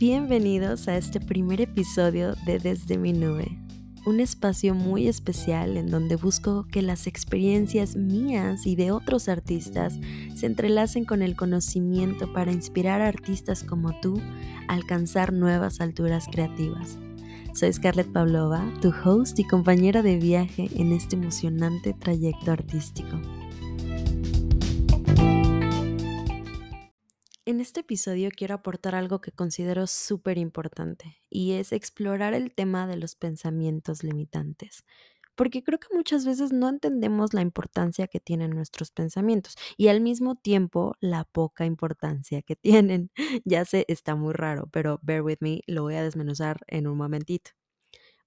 Bienvenidos a este primer episodio de Desde mi nube, un espacio muy especial en donde busco que las experiencias mías y de otros artistas se entrelacen con el conocimiento para inspirar a artistas como tú a alcanzar nuevas alturas creativas. Soy Scarlett Pavlova, tu host y compañera de viaje en este emocionante trayecto artístico. En este episodio quiero aportar algo que considero súper importante y es explorar el tema de los pensamientos limitantes. Porque creo que muchas veces no entendemos la importancia que tienen nuestros pensamientos y al mismo tiempo la poca importancia que tienen. Ya sé, está muy raro, pero bear with me, lo voy a desmenuzar en un momentito.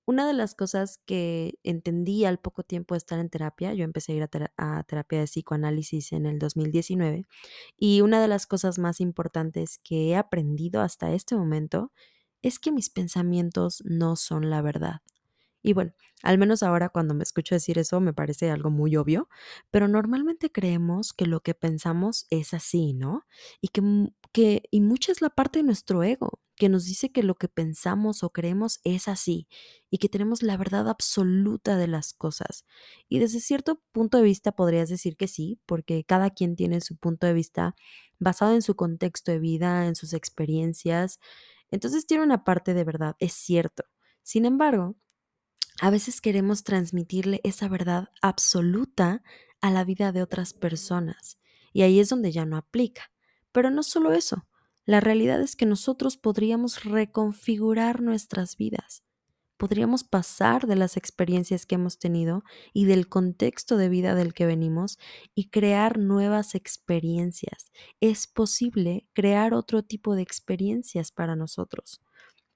Una de las cosas que entendí al poco tiempo de estar en terapia, yo empecé a ir a, terapia de psicoanálisis en el 2019, y una de las cosas más importantes que he aprendido hasta este momento es que mis pensamientos no son la verdad. Y bueno, al menos ahora cuando me escucho decir eso me parece algo muy obvio, pero normalmente creemos que lo que pensamos es así, ¿no? Y que, que y mucha es la parte de nuestro ego que nos dice que lo que pensamos o creemos es así y que tenemos la verdad absoluta de las cosas. Y desde cierto punto de vista podrías decir que sí, porque cada quien tiene su punto de vista basado en su contexto de vida, en sus experiencias. Entonces tiene una parte de verdad, es cierto. Sin embargo, a veces queremos transmitirle esa verdad absoluta a la vida de otras personas. Y ahí es donde ya no aplica. Pero no solo eso, la realidad es que nosotros podríamos reconfigurar nuestras vidas. Podríamos pasar de las experiencias que hemos tenido y del contexto de vida del que venimos y crear nuevas experiencias. Es posible crear otro tipo de experiencias para nosotros,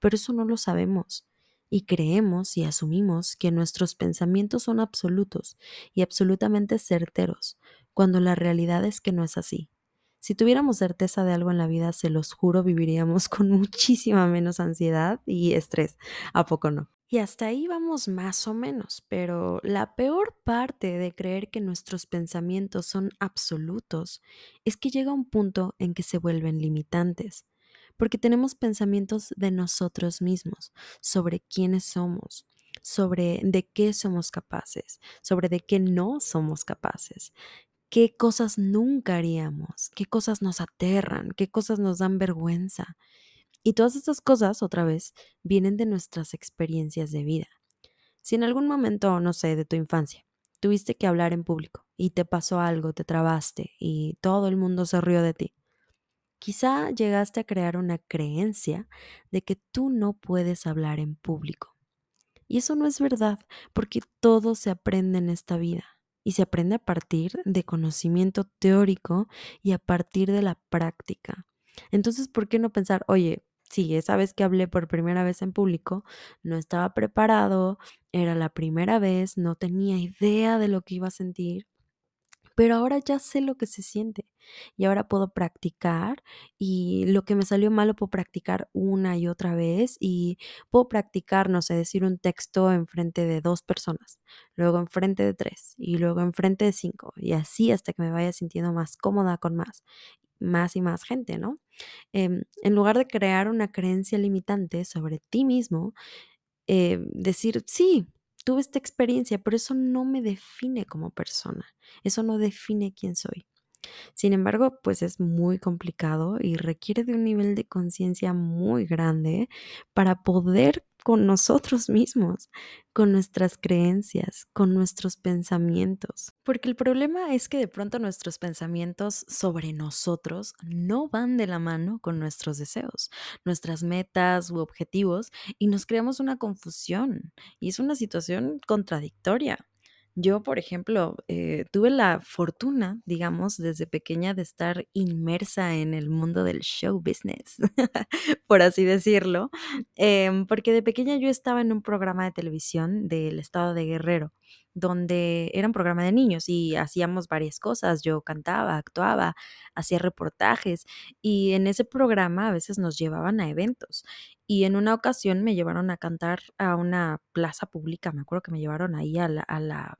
pero eso no lo sabemos y creemos y asumimos que nuestros pensamientos son absolutos y absolutamente certeros, cuando la realidad es que no es así. Si tuviéramos certeza de algo en la vida, se los juro, viviríamos con muchísima menos ansiedad y estrés. ¿A poco no? Y hasta ahí vamos más o menos, pero la peor parte de creer que nuestros pensamientos son absolutos es que llega un punto en que se vuelven limitantes, porque tenemos pensamientos de nosotros mismos, sobre quiénes somos, sobre de qué somos capaces, sobre de qué no somos capaces qué cosas nunca haríamos, qué cosas nos aterran, qué cosas nos dan vergüenza. Y todas estas cosas, otra vez, vienen de nuestras experiencias de vida. Si en algún momento, no sé, de tu infancia, tuviste que hablar en público y te pasó algo, te trabaste y todo el mundo se rió de ti, quizá llegaste a crear una creencia de que tú no puedes hablar en público. Y eso no es verdad, porque todo se aprende en esta vida y se aprende a partir de conocimiento teórico y a partir de la práctica. Entonces, ¿por qué no pensar, oye, sí, esa vez que hablé por primera vez en público, no estaba preparado, era la primera vez, no tenía idea de lo que iba a sentir, pero ahora ya sé lo que se siente y ahora puedo practicar y lo que me salió mal lo puedo practicar una y otra vez y puedo practicar, no sé, decir un texto en frente de dos personas, luego en frente de tres y luego en frente de cinco y así hasta que me vaya sintiendo más cómoda con más más y más gente, ¿no? Em, en lugar de crear una creencia limitante sobre ti mismo, eh, decir, sí, tuve esta experiencia, pero eso no me define como persona, eso no define quién soy. Sin embargo, pues es muy complicado y requiere de un nivel de conciencia muy grande para poder con nosotros mismos, con nuestras creencias, con nuestros pensamientos. Porque el problema es que de pronto nuestros pensamientos sobre nosotros no van de la mano con nuestros deseos, nuestras metas u objetivos y nos creamos una confusión y es una situación contradictoria. Yo, por ejemplo, eh, tuve la fortuna, digamos, desde pequeña de estar inmersa en el mundo del show business, por así decirlo, em, porque de pequeña yo estaba en un programa de televisión del estado de Guerrero, donde era un programa de niños y hacíamos varias cosas. Yo cantaba, actuaba, hacía reportajes y en ese programa a veces nos llevaban a eventos. Y en una ocasión me llevaron a cantar a una plaza pública, me acuerdo que me llevaron ahí a la, a la,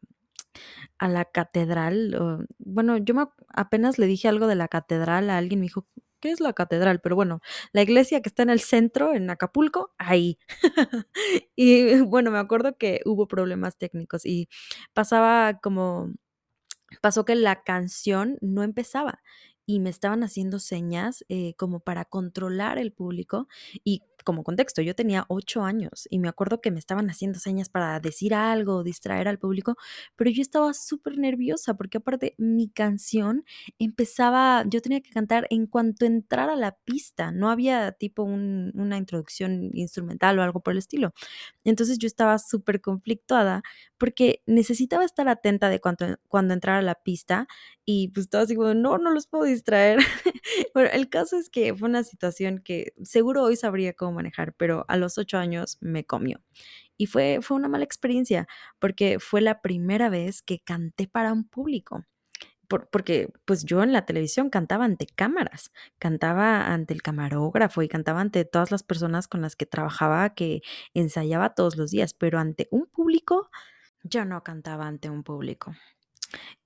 a la catedral. bueno, yo me, apenas le dije algo de la catedral a alguien, me dijo, ¿qué es la catedral? Pero bueno, la iglesia que está en el centro, en Acapulco, ahí. y bueno, me acuerdo que hubo problemas técnicos y pasaba como pasó que la canción no empezaba y me estaban haciendo señas eh, como para controlar el público y como contexto, yo tenía ocho años y me acuerdo que me estaban haciendo señas para decir algo, distraer al público, pero yo estaba súper nerviosa porque aparte mi canción empezaba, yo tenía que cantar en cuanto entrara la pista, no había tipo una introducción instrumental o algo por el estilo. Entonces yo estaba súper conflictuada porque necesitaba estar atenta de cuando, cuando entrara la pista y pues estaba así como, no, no los puedo distraer. bueno, el caso es que fue una situación que seguro hoy sabría cómo manejar, pero a los ocho años me comió. Y fue, fue una mala experiencia porque fue la primera vez que canté para un público porque pues yo en la televisión cantaba ante cámaras, cantaba ante el camarógrafo y cantaba ante todas las personas con las que trabajaba, que ensayaba todos los días, pero ante un público, yo no cantaba ante un público.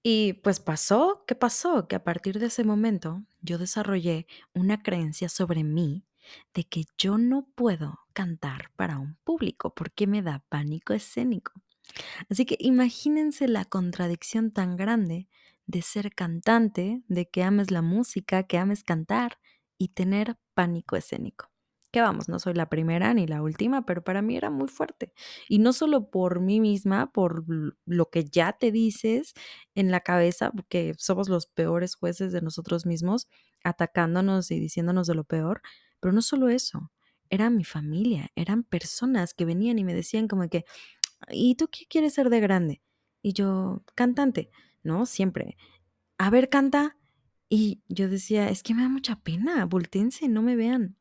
Y pues pasó, ¿qué pasó? Que a partir de ese momento yo desarrollé una creencia sobre mí de que yo no puedo cantar para un público porque me da pánico escénico. Así que imagínense la contradicción tan grande de ser cantante, de que ames la música, que ames cantar y tener pánico escénico. Que vamos, no soy la primera ni la última, pero para mí era muy fuerte. Y no solo por mí misma, por lo que ya te dices en la cabeza, porque somos los peores jueces de nosotros mismos, atacándonos y diciéndonos de lo peor, pero no solo eso, era mi familia, eran personas que venían y me decían como que, ¿y tú qué quieres ser de grande? Y yo, cantante. ¿no? Siempre. A ver, canta. Y yo decía, es que me da mucha pena, voltense, no me vean.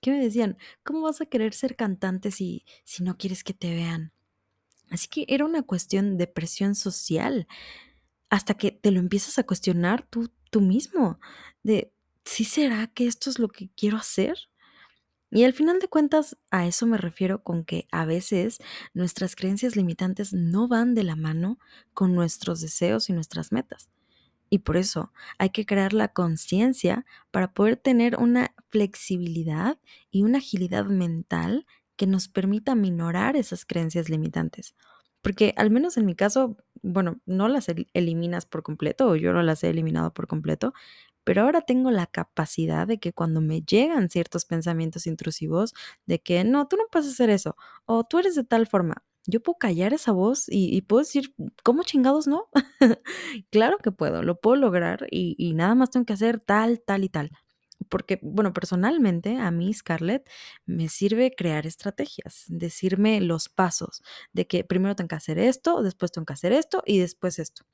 ¿Qué me decían? ¿Cómo vas a querer ser cantante si, si no quieres que te vean? Así que era una cuestión de presión social, hasta que te lo empiezas a cuestionar tú, tú mismo, de, ¿sí será que esto es lo que quiero hacer? Y al final de cuentas, a eso me refiero con que a veces nuestras creencias limitantes no van de la mano con nuestros deseos y nuestras metas. Y por eso hay que crear la conciencia para poder tener una flexibilidad y una agilidad mental que nos permita minorar esas creencias limitantes. Porque al menos en mi caso, bueno, no las eliminas por completo o yo no las he eliminado por completo, pero ahora tengo la capacidad de que cuando me llegan ciertos pensamientos intrusivos de que no, tú no puedes hacer eso o tú eres de tal forma, yo puedo callar esa voz y, puedo decir, ¿cómo chingados no? claro que puedo, lo puedo lograr y, y nada más tengo que hacer tal, tal y tal porque, bueno, personalmente a mí, Scarlett, me sirve crear estrategias, decirme los pasos de que primero tengo que hacer esto, después tengo que hacer esto y después esto.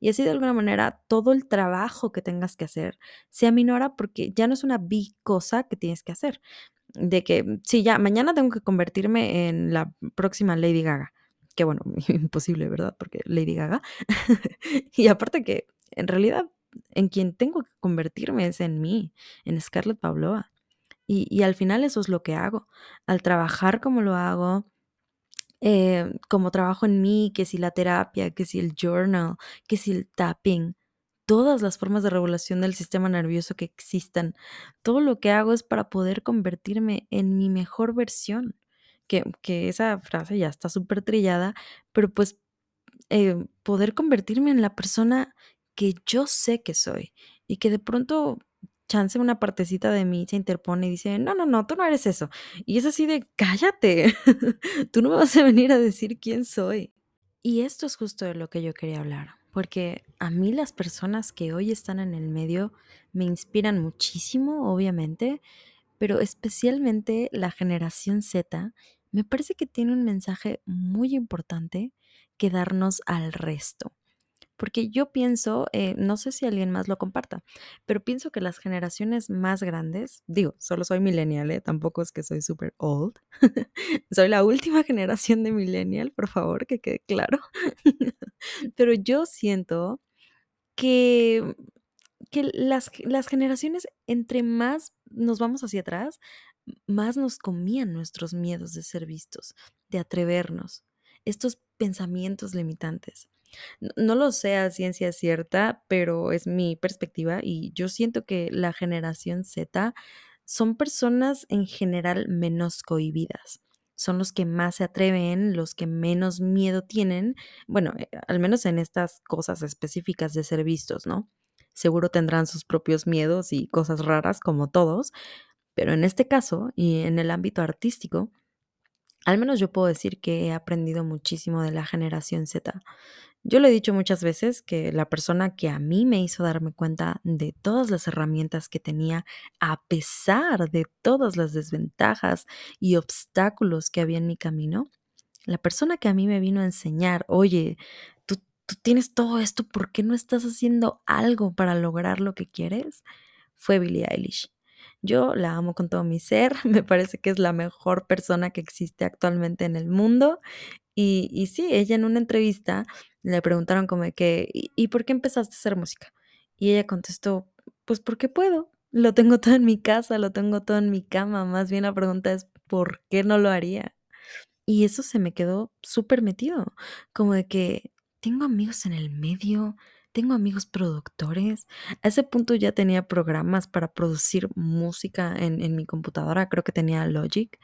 Y así de alguna manera todo el trabajo que tengas que hacer se aminora porque ya no es una big cosa que tienes que hacer. De que, sí, ya, mañana tengo que convertirme en la próxima Lady Gaga. Que bueno, imposible, ¿verdad? Porque Lady Gaga. y aparte que en realidad en quien tengo que convertirme es en mí, en Scarlett Pavlova. Y, al final eso es lo que hago. Al trabajar como lo hago, eh, como trabajo en mí, que si la terapia, que si el journal, que si el tapping, todas las formas de regulación del sistema nervioso que existan, todo lo que hago es para poder convertirme en mi mejor versión. Que, que esa frase ya está súper trillada, pero pues eh, poder convertirme en la persona que yo sé que soy y que de pronto chance una partecita de mí se interpone y dice, no, no, no, tú no eres eso. Y es así de, cállate, tú no me vas a venir a decir quién soy. Y esto es justo de lo que yo quería hablar, porque a mí las personas que hoy están en el medio me inspiran muchísimo, obviamente, pero especialmente la generación Z me parece que tiene un mensaje muy importante que darnos al resto. Porque yo pienso, eh, no sé si alguien más lo comparta, pero pienso que las generaciones más grandes, digo, solo soy millennial, ¿eh? tampoco es que soy súper old, soy la última generación de millennial, por favor, que quede claro, pero yo siento que, que las, las generaciones, entre más nos vamos hacia atrás, más nos comían nuestros miedos de ser vistos, de atrevernos, estos pensamientos limitantes. No lo sé a ciencia cierta, pero es mi perspectiva y yo siento que la generación Z son personas en general menos cohibidas. Son los que más se atreven, los que menos miedo tienen, bueno, eh, al menos en estas cosas específicas de ser vistos, ¿no? Seguro tendrán sus propios miedos y cosas raras como todos, pero en este caso y en el ámbito artístico, al menos yo puedo decir que he aprendido muchísimo de la generación Z. Yo le he dicho muchas veces que la persona que a mí me hizo darme cuenta de todas las herramientas que tenía, a pesar de todas las desventajas y obstáculos que había en mi camino, la persona que a mí me vino a enseñar, oye, tú, tú tienes todo esto, ¿por qué no estás haciendo algo para lograr lo que quieres? Fue Billie Eilish. Yo la amo con todo mi ser, me parece que es la mejor persona que existe actualmente en el mundo. Y, y sí, ella en una entrevista le preguntaron como de que, ¿y, por qué empezaste a hacer música? Y ella contestó, pues porque puedo. Lo tengo todo en mi casa, lo tengo todo en mi cama. Más bien la pregunta es, ¿por qué no lo haría? Y eso se me quedó súper metido, como de que tengo amigos en el medio, tengo amigos productores. A ese punto ya tenía programas para producir música en, en mi computadora, creo que tenía Logic.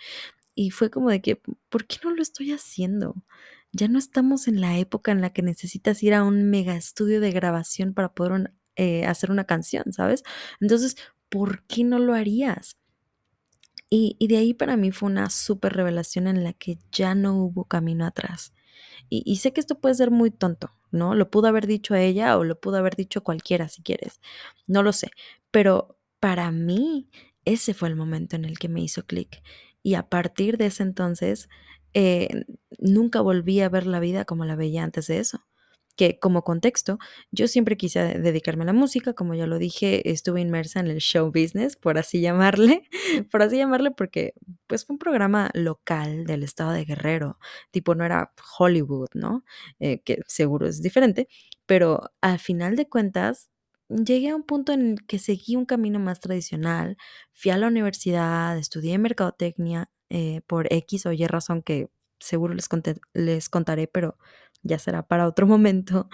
Y fue como de que, ¿por qué no lo estoy haciendo? Ya no estamos en la época en la que necesitas ir a un mega estudio de grabación para poder eh, hacer una canción, ¿sabes? Entonces, ¿por qué no lo harías? Y, y de ahí para mí fue una súper revelación en la que ya no hubo camino atrás. Y, y sé que esto puede ser muy tonto, ¿no? Lo pudo haber dicho ella o lo pudo haber dicho cualquiera si quieres. No lo sé. Pero para mí, ese fue el momento en el que me hizo clic. Y a partir de ese entonces, eh, nunca volví a ver la vida como la veía antes de eso. Que como contexto, yo siempre quise dedicarme a la música, como ya lo dije, estuve inmersa en el show business, por así llamarle, por así llamarle, porque pues fue un programa local del estado de Guerrero, tipo no era Hollywood, ¿no? Eh, que seguro es diferente, pero al final de cuentas llegué a un punto en el que seguí un camino más tradicional, fui a la universidad, estudié mercadotecnia eh, por X o Y razón que seguro les, conté- les contaré, pero ya será para otro momento.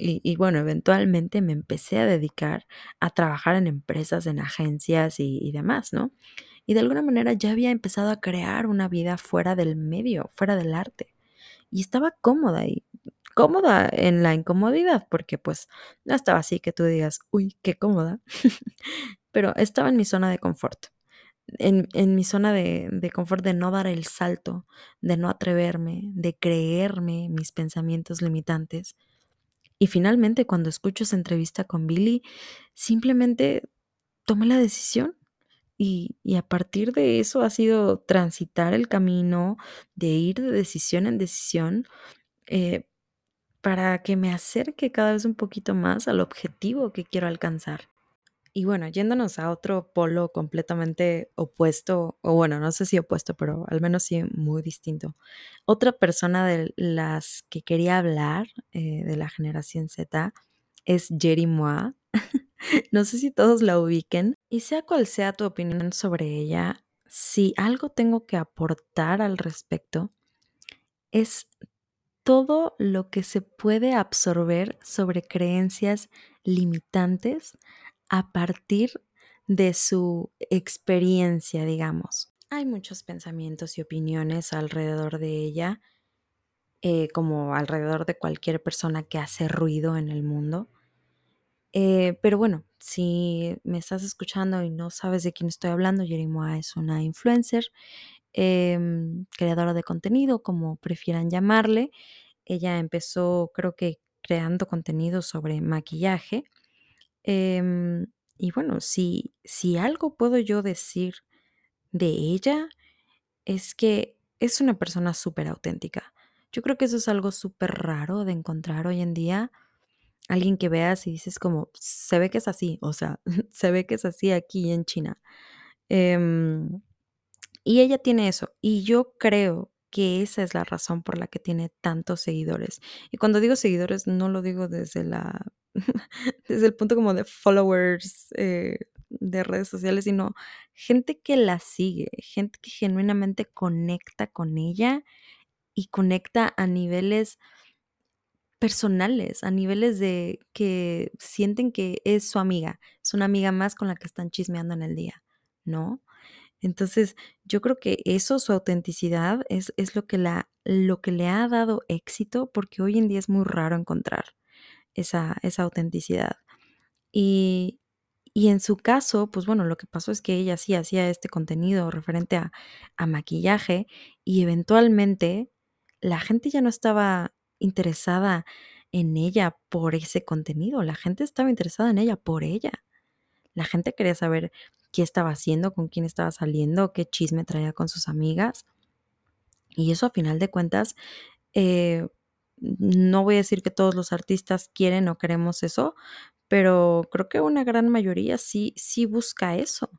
Y, bueno, eventualmente me empecé a dedicar a trabajar en empresas, en agencias y, y demás, ¿no? Y de alguna manera ya había empezado a crear una vida fuera del medio, fuera del arte. Y estaba cómoda y cómoda en la incomodidad, porque pues no estaba así que tú digas, uy, qué cómoda, pero estaba en mi zona de confort, en, en mi zona de, de confort de no dar el salto, de no atreverme, de creerme mis pensamientos limitantes. Y finalmente, cuando escucho esa entrevista con Billy, simplemente tomé la decisión y, y a partir de eso ha sido transitar el camino de ir de decisión en decisión eh, para que me acerque cada vez un poquito más al objetivo que quiero alcanzar. Y bueno, yéndonos a otro polo completamente opuesto, o bueno, no sé si opuesto, pero al menos sí muy distinto. Otra persona de las que quería hablar eh, de la generación Z es Jerry Mois. No sé si todos la ubiquen. Y sea cual sea tu opinión sobre ella, si algo tengo que aportar al respecto, es todo lo que se puede absorber sobre creencias limitantes a partir de su experiencia, digamos. Hay muchos pensamientos y opiniones alrededor de ella, eh, como alrededor de cualquier persona que hace ruido en el mundo. Eh, pero bueno, si me estás escuchando y no sabes de quién estoy hablando, Jerimoa es una influencer, em, creadora de contenido, como prefieran llamarle. Ella empezó, creo que creando contenido sobre maquillaje. Em, y bueno, si, si algo puedo yo decir de ella, es que es una persona súper auténtica. Yo creo que eso es algo súper raro de encontrar hoy en día Alguien que veas y dices como, se ve que es así, o sea, se ve que es así aquí en China. Em, y ella tiene eso, y yo creo que esa es la razón por la que tiene tantos seguidores. Y cuando digo seguidores, no lo digo desde la, desde el punto como de followers eh, de redes sociales, sino gente que la sigue, gente que genuinamente conecta con ella y conecta a niveles personales, a niveles de que sienten que es su amiga, es una amiga más con la que están chismeando en el día, ¿no? Entonces, yo creo que eso, su autenticidad, es, es lo, que la, lo que le ha dado éxito, porque hoy en día es muy raro encontrar esa, esa autenticidad. Y, y en su caso, pues bueno, lo que pasó es que ella sí hacía este contenido referente a, a maquillaje y eventualmente la gente ya no estaba interesada en ella por ese contenido, la gente estaba interesada en ella por ella. La gente quería saber qué estaba haciendo, con quién estaba saliendo, qué chisme traía con sus amigas. Y eso a final de cuentas, eh, no voy a decir que todos los artistas quieren o queremos eso, pero creo que una gran mayoría sí, sí busca eso.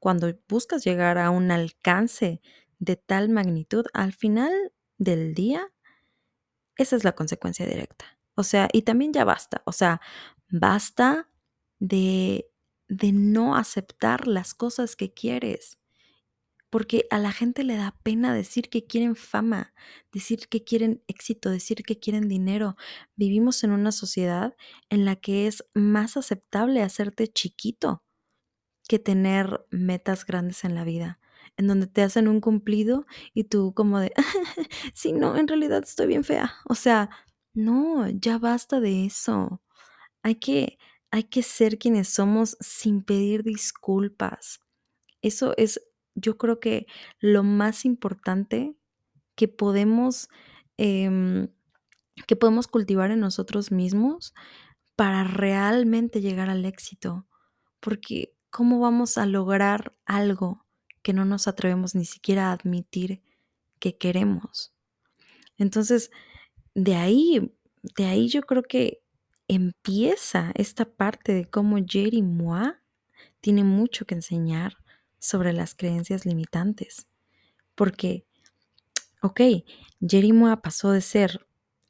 Cuando buscas llegar a un alcance de tal magnitud, al final del día, esa es la consecuencia directa. O sea, y también ya basta. O sea, basta de, de no aceptar las cosas que quieres. Porque a la gente le da pena decir que quieren fama, decir que quieren éxito, decir que quieren dinero. Vivimos en una sociedad en la que es más aceptable hacerte chiquito que tener metas grandes en la vida, en donde te hacen un cumplido y tú como de, sí, no, en realidad estoy bien fea. O sea, no, ya basta de eso. Hay que, hay que ser quienes somos sin pedir disculpas. Eso es yo creo que lo más importante que podemos, em, que podemos cultivar en nosotros mismos para realmente llegar al éxito. Porque ¿cómo vamos a lograr algo que no nos atrevemos ni siquiera a admitir que queremos? Entonces, de ahí, de ahí yo creo que empieza esta parte de cómo Jerry Moa tiene mucho que enseñar sobre las creencias limitantes. Porque, ok, Jerry Moa pasó de ser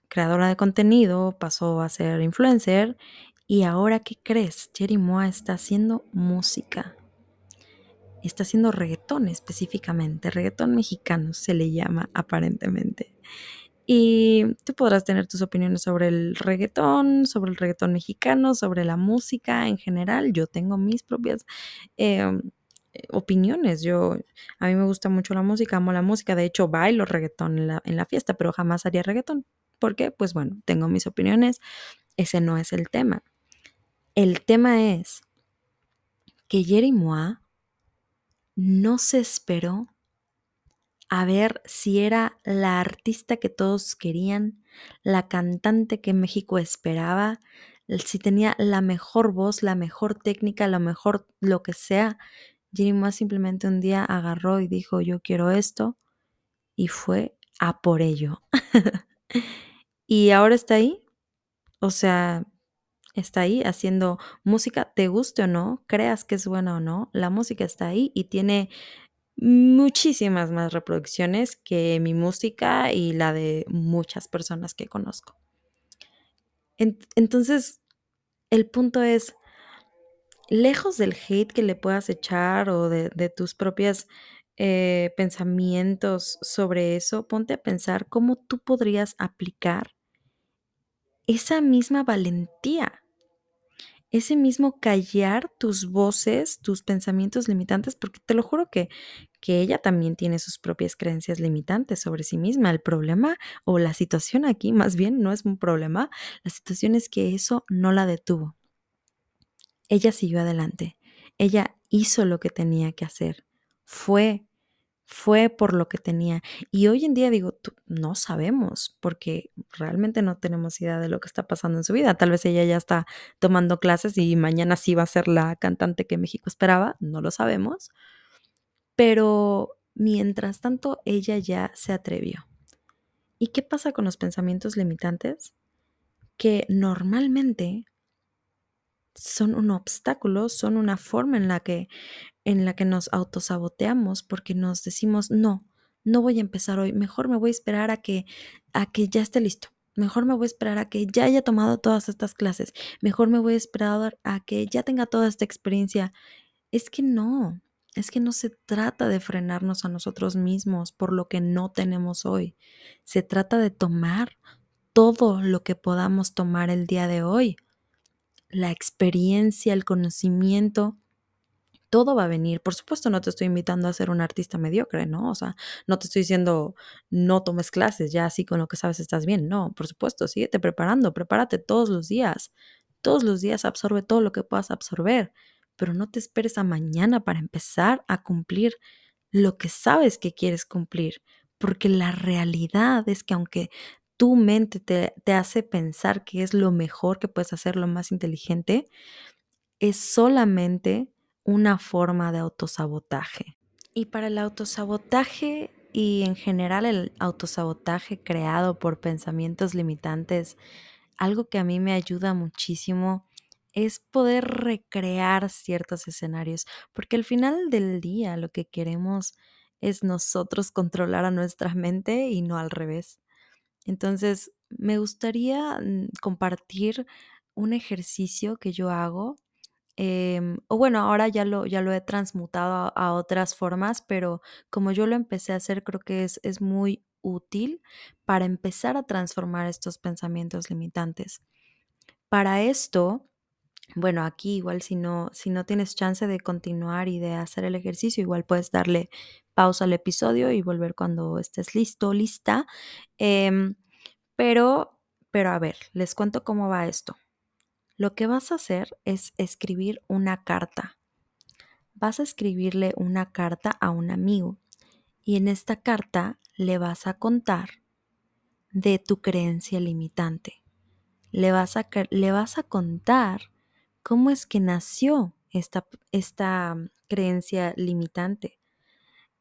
creadora de contenido, pasó a ser influencer y ahora, ¿qué crees? Jerry Moa está haciendo música. Está haciendo reggaetón específicamente, reggaetón mexicano se le llama aparentemente. Y tú podrás tener tus opiniones sobre el reggaetón, sobre el reggaetón mexicano, sobre la música en general. Yo tengo mis propias eh, opiniones. Yo, a mí me gusta mucho la música, amo la música. De hecho, bailo reggaetón en la, en la fiesta, pero jamás haría reggaetón. ¿Por qué? Pues bueno, tengo mis opiniones. Ese no es el tema. El tema es que Jerry Moa no se esperó a ver si era la artista que todos querían, la cantante que México esperaba, si tenía la mejor voz, la mejor técnica, lo mejor lo que sea, Moa simplemente un día agarró y dijo, yo quiero esto, y fue a por ello. y ahora está ahí, o sea, está ahí haciendo música, te guste o no, creas que es buena o no, la música está ahí y tiene muchísimas más reproducciones que mi música y la de muchas personas que conozco. Entonces, el punto es, lejos del hate que le puedas echar o de, tus propios eh, pensamientos sobre eso, ponte a pensar cómo tú podrías aplicar esa misma valentía, ese mismo callar tus voces, tus pensamientos limitantes, porque te lo juro que, que ella también tiene sus propias creencias limitantes sobre sí misma. El problema o la situación aquí, más bien, no es un problema, la situación es que eso no la detuvo ella siguió adelante. Ella hizo lo que tenía que hacer. Fue, fue por lo que tenía. Y hoy en día digo, no sabemos, porque realmente no tenemos idea de lo que está pasando en su vida. Tal vez ella ya está tomando clases y mañana sí va a ser la cantante que México esperaba, no lo sabemos. Pero mientras tanto, ella ya se atrevió. ¿Y qué pasa con los pensamientos limitantes? Que normalmente son un obstáculo, son una forma en la que, en la que nos autosaboteamos porque nos decimos, no, no voy a empezar hoy, mejor me voy a esperar a que, a que ya esté listo, mejor me voy a esperar a que ya haya tomado todas estas clases, mejor me voy a esperar a que ya tenga toda esta experiencia. Es que no, es que no se trata de frenarnos a nosotros mismos por lo que no tenemos hoy, se trata de tomar todo lo que podamos tomar el día de hoy, la experiencia, el conocimiento, todo va a venir. Por supuesto, no te estoy invitando a ser un artista mediocre, ¿no? O sea, no te estoy diciendo no tomes clases, ya así con lo que sabes estás bien. No, por supuesto, síguete preparando, prepárate todos los días. Todos los días absorbe todo lo que puedas absorber, pero no te esperes a mañana para empezar a cumplir lo que sabes que quieres cumplir, porque la realidad es que aunque tu mente te, hace pensar que es lo mejor que puedes hacer, lo más inteligente, es solamente una forma de autosabotaje. Y para el autosabotaje y en general el autosabotaje creado por pensamientos limitantes, algo que a mí me ayuda muchísimo es poder recrear ciertos escenarios, porque al final del día lo que queremos es nosotros controlar a nuestra mente y no al revés. Entonces, me gustaría mm, compartir un ejercicio que yo hago Em, o bueno, ahora ya lo, ya lo he transmutado a, a, otras formas, pero como yo lo empecé a hacer, creo que es, es muy útil para empezar a transformar estos pensamientos limitantes. Para esto, bueno, aquí igual si no, si no tienes chance de continuar y de hacer el ejercicio, igual puedes darle pausa al episodio y volver cuando estés listo, lista. Eh, pero, pero a ver, les cuento cómo va esto. Lo que vas a hacer es escribir una carta. Vas a escribirle una carta a un amigo y en esta carta le vas a contar de tu creencia limitante. Le vas a, le vas a contar cómo es que nació esta, esta creencia limitante.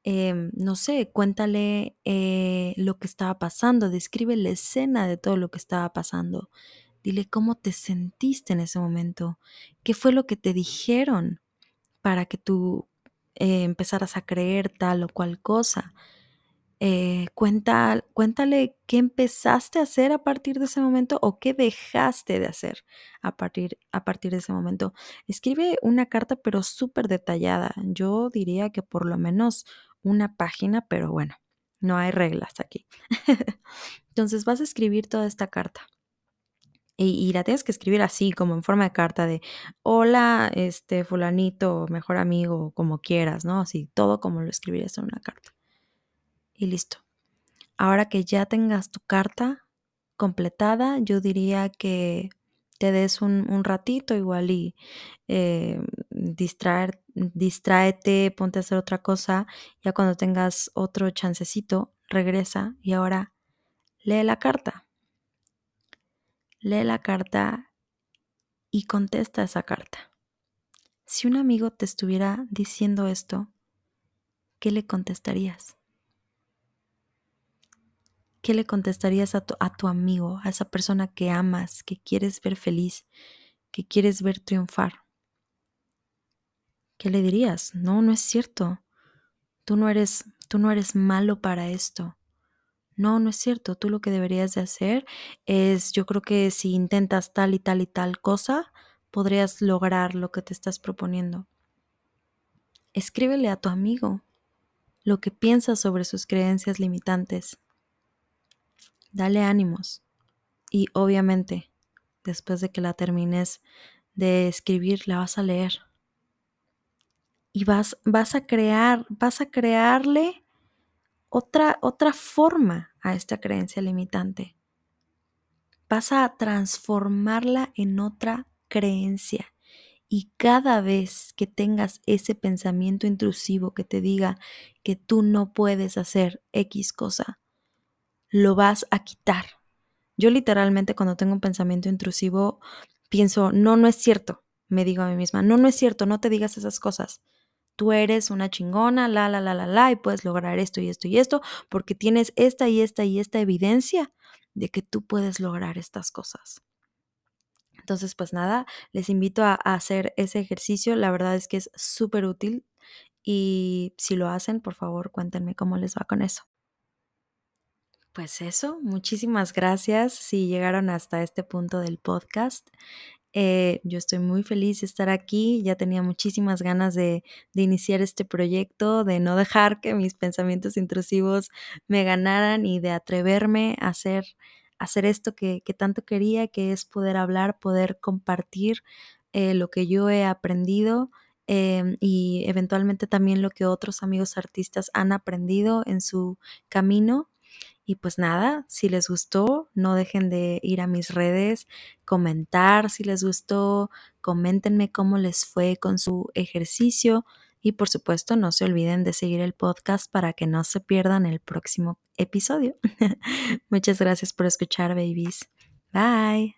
Eh, no sé, cuéntale eh, lo que estaba pasando, describe la escena de todo lo que estaba pasando. Dile cómo te sentiste en ese momento, qué fue lo que te dijeron para que tú eh, empezaras a creer tal o cual cosa. Eh, cuenta, cuéntale qué empezaste a hacer a partir de ese momento o qué dejaste de hacer a partir, a partir de ese momento. Escribe una carta pero súper detallada. Yo diría que por lo menos una página, pero bueno, no hay reglas aquí. Entonces vas a escribir toda esta carta. Y, la tienes que escribir así, como en forma de carta de hola, este fulanito, mejor amigo, como quieras, ¿no? Así, todo como lo escribirías en una carta. Y listo. Ahora que ya tengas tu carta completada, yo diría que te des un, ratito igual y eh, distraer, distráete, ponte a hacer otra cosa. Ya cuando tengas otro chancecito, regresa y ahora lee la carta lee la carta y contesta esa carta. Si un amigo te estuviera diciendo esto, ¿qué le contestarías? ¿Qué le contestarías a tu, amigo, a esa persona que amas, que quieres ver feliz, que quieres ver triunfar? ¿Qué le dirías? No, no es cierto. Tú no eres, tú no eres malo para esto. No, no es cierto. Tú lo que deberías de hacer es, yo creo que si intentas tal y tal y tal cosa, podrías lograr lo que te estás proponiendo. Escríbele a tu amigo lo que piensas sobre sus creencias limitantes. Dale ánimos. Y obviamente, después de que la termines de escribir, la vas a leer. Y vas, vas a crear, vas a crearle otra, otra forma a esta creencia limitante. Vas a transformarla en otra creencia. Y cada vez que tengas ese pensamiento intrusivo que te diga que tú no puedes hacer X cosa, lo vas a quitar. Yo literalmente cuando tengo un pensamiento intrusivo pienso, no, no es cierto, me digo a mí misma, no, no es cierto, no te digas esas cosas tú eres una chingona, la, la, la, la, la, y puedes lograr esto y esto y esto, porque tienes esta y esta y esta evidencia de que tú puedes lograr estas cosas. Entonces, pues nada, les invito a, hacer ese ejercicio. La verdad es que es súper útil y si lo hacen, por favor, cuéntenme cómo les va con eso. Pues eso, muchísimas gracias si llegaron hasta este punto del podcast. Eh, yo estoy muy feliz de estar aquí, ya tenía muchísimas ganas de, iniciar este proyecto, de no dejar que mis pensamientos intrusivos me ganaran y de atreverme a hacer hacer esto que, tanto quería, que es poder hablar, poder compartir eh, lo que yo he aprendido em, y eventualmente también lo que otros amigos artistas han aprendido en su camino. Y pues nada, si les gustó, no dejen de ir a mis redes, comentar si les gustó, coméntenme cómo les fue con su ejercicio y por supuesto no se olviden de seguir el podcast para que no se pierdan el próximo episodio. Muchas gracias por escuchar, babies. Bye.